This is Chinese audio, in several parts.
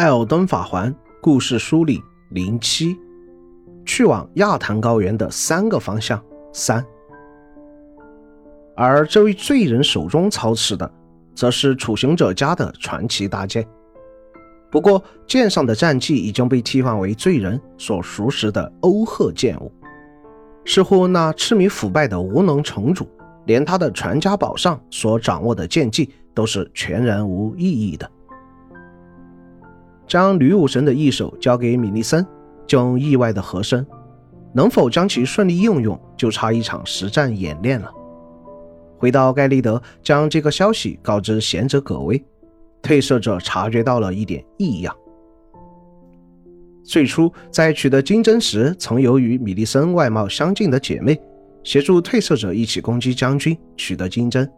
艾尔登法环故事书里零七，去往亚坛高原的三个方向三。而这位罪人手中操持的，则是处刑者家的传奇大剑。不过剑上的战绩已经被替换为罪人所熟识的欧赫剑舞，似乎那痴迷腐败的无能城主，连他的传家宝上所掌握的剑技都是全然无意义的。将女武神的一手交给米利森，就意外的合身，能否将其顺利应用，就差一场实战演练了。回到盖利德，将这个消息告知贤者葛威，褪色者察觉到了一点异样。最初在取得金针时，曾有与米利森外貌相近的姐妹协助褪色者一起攻击将军，取得金针，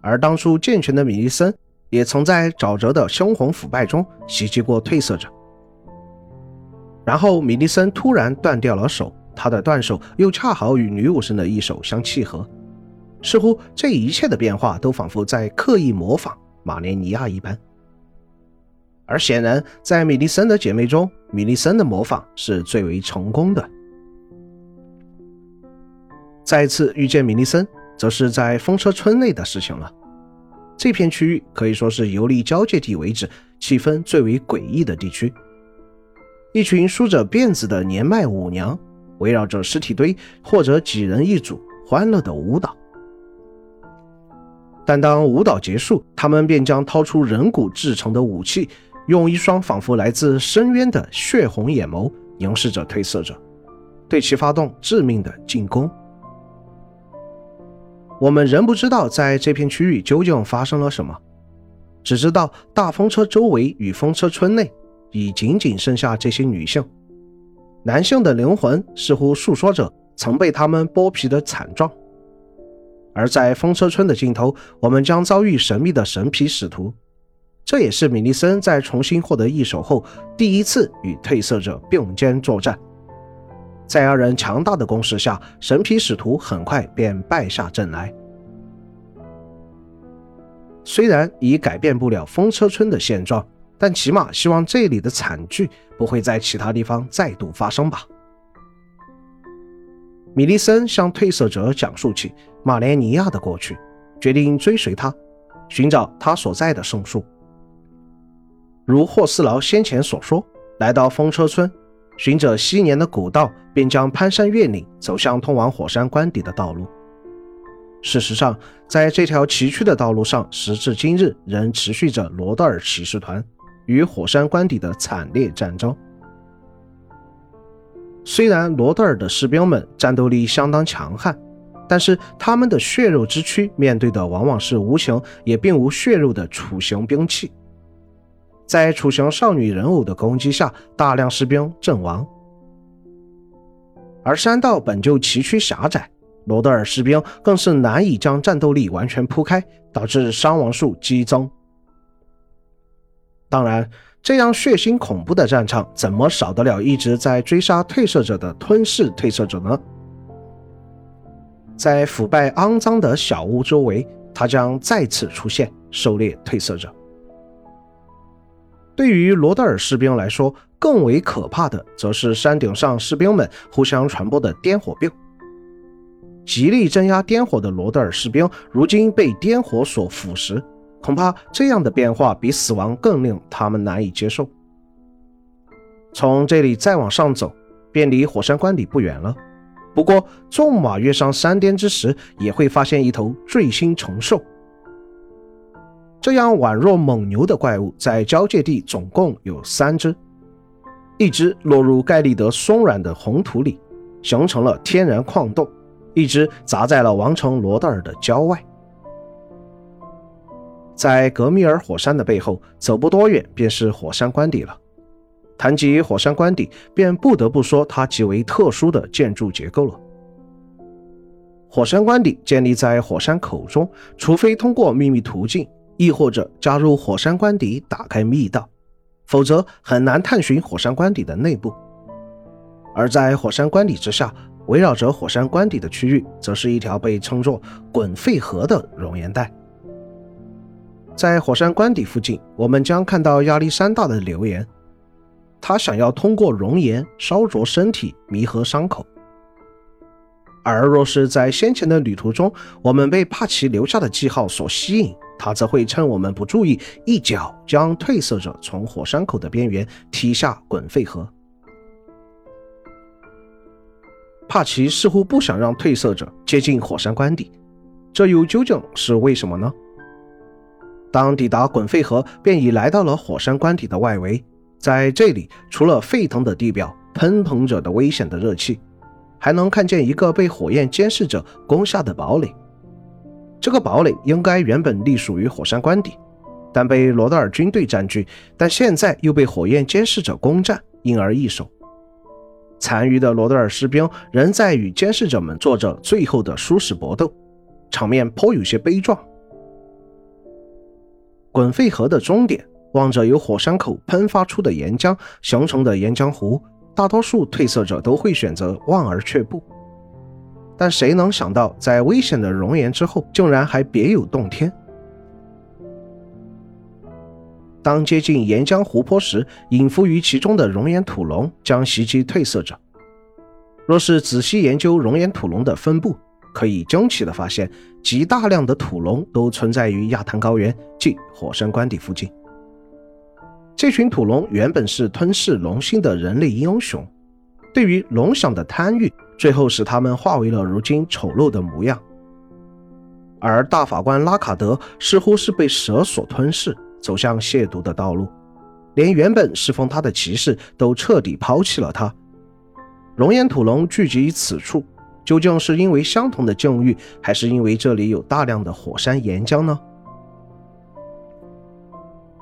而当初健全的米利森。也曾在沼泽的凶红腐败中袭击过褪色者，然后米利森突然断掉了手，他的断手又恰好与女武神的一手相契合，似乎这一切的变化都仿佛在刻意模仿马莲尼亚一般。而显然，在米利森的姐妹中，米利森的模仿是最为成功的。再次遇见米利森，则是在风车村内的事情了。这片区域可以说是游历交界地为止气氛最为诡异的地区。一群梳着辫子的年迈舞娘围绕着尸体堆，或者几人一组，欢乐的舞蹈。但当舞蹈结束，他们便将掏出人骨制成的武器，用一双仿佛来自深渊的血红眼眸凝视着褪色者，对其发动致命的进攻。我们仍不知道在这片区域究竟发生了什么，只知道大风车周围与风车村内已仅仅剩下这些女性，男性的灵魂似乎诉说着曾被他们剥皮的惨状。而在风车村的尽头，我们将遭遇神秘的神皮使徒，这也是米利森在重新获得一手后第一次与褪色者并肩作战。在二人强大的攻势下，神皮使徒很快便败下阵来。虽然已改变不了风车村的现状，但起码希望这里的惨剧不会在其他地方再度发生吧。米利森向褪色者讲述起马莲尼亚的过去，决定追随他，寻找他所在的圣树。如霍斯劳先前所说，来到风车村。循着昔年的古道，便将攀山越岭，走向通往火山关底的道路。事实上，在这条崎岖的道路上，时至今日仍持续着罗德尔骑士团与火山关底的惨烈战争。虽然罗德尔的士兵们战斗力相当强悍，但是他们的血肉之躯面对的往往是无情也并无血肉的处刑兵器。在楚雄少女人偶的攻击下，大量士兵阵亡。而山道本就崎岖狭窄，罗德尔士兵更是难以将战斗力完全铺开，导致伤亡数激增。当然，这样血腥恐怖的战场，怎么少得了一直在追杀褪色者的吞噬褪色者呢？在腐败肮脏的小屋周围，他将再次出现，狩猎褪色者。对于罗德尔士兵来说，更为可怕的，则是山顶上士兵们互相传播的颠火病。极力镇压颠火的罗德尔士兵，如今被颠火所腐蚀，恐怕这样的变化比死亡更令他们难以接受。从这里再往上走，便离火山关底不远了。不过，纵马跃上山巅之时，也会发现一头坠星虫兽。这样宛若猛牛的怪物，在交界地总共有三只，一只落入盖利德松软的红土里，形成了天然矿洞；一只砸在了王城罗德尔的郊外。在格米尔火山的背后，走不多远便是火山关底了。谈及火山关底，便不得不说它极为特殊的建筑结构了。火山关底建立在火山口中，除非通过秘密途径。亦或者加入火山关底，打开密道，否则很难探寻火山关底的内部。而在火山关底之下，围绕着火山关底的区域，则是一条被称作“滚沸河”的熔岩带。在火山关底附近，我们将看到亚历山大的留言。他想要通过熔岩烧灼身体，弥合伤口。而若是在先前的旅途中，我们被帕奇留下的记号所吸引，他则会趁我们不注意，一脚将褪色者从火山口的边缘踢下滚沸河。帕奇似乎不想让褪色者接近火山关底，这又究竟是为什么呢？当抵达滚沸河，便已来到了火山关底的外围。在这里，除了沸腾的地表、喷腾着的危险的热气，还能看见一个被火焰监视者攻下的堡垒。这个堡垒应该原本隶属于火山官邸，但被罗德尔军队占据，但现在又被火焰监视者攻占，因而易手。残余的罗德尔士兵仍在与监视者们做着最后的殊死搏斗，场面颇有些悲壮。滚沸河的终点，望着由火山口喷发出的岩浆形成的岩浆湖，大多数褪色者都会选择望而却步。但谁能想到，在危险的熔岩之后，竟然还别有洞天？当接近岩浆湖泊时，隐伏于其中的熔岩土龙将袭击褪色者。若是仔细研究熔岩土龙的分布，可以惊奇地发现，极大量的土龙都存在于亚坦高原即火山关底附近。这群土龙原本是吞噬龙心的人类英雄，对于龙想的贪欲，最后使他们化为了如今丑陋的模样。而大法官拉卡德似乎是被蛇所吞噬，走向亵渎的道路，连原本侍奉他的骑士都彻底抛弃了他。熔岩土龙聚集于此处。究竟是因为相同的境遇，还是因为这里有大量的火山岩浆呢？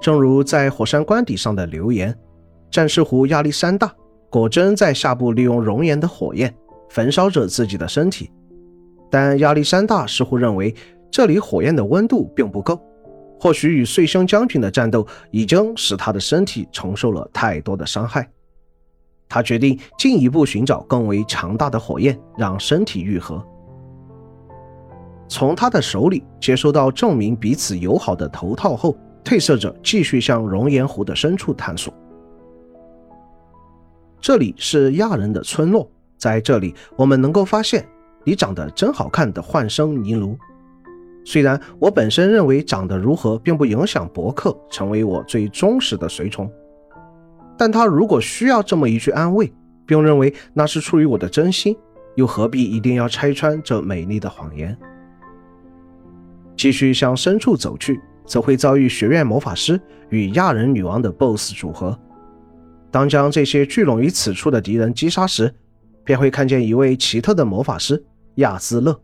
正如在火山关底上的留言，战士湖亚历山大果真在下部利用熔岩的火焰焚烧着自己的身体，但亚历山大似乎认为这里火焰的温度并不够，或许与碎星将军的战斗已经使他的身体承受了太多的伤害。他决定进一步寻找更为强大的火焰，让身体愈合。从他的手里接收到证明彼此友好的头套后，褪色者继续向熔岩湖的深处探索。这里是亚人的村落，在这里我们能够发现你长得真好看的幻生尼卢。虽然我本身认为长得如何并不影响博克成为我最忠实的随从。但他如果需要这么一句安慰，并认为那是出于我的真心，又何必一定要拆穿这美丽的谎言？继续向深处走去，则会遭遇学院魔法师与亚人女王的 BOSS 组合。当将这些聚拢于此处的敌人击杀时，便会看见一位奇特的魔法师亚兹勒。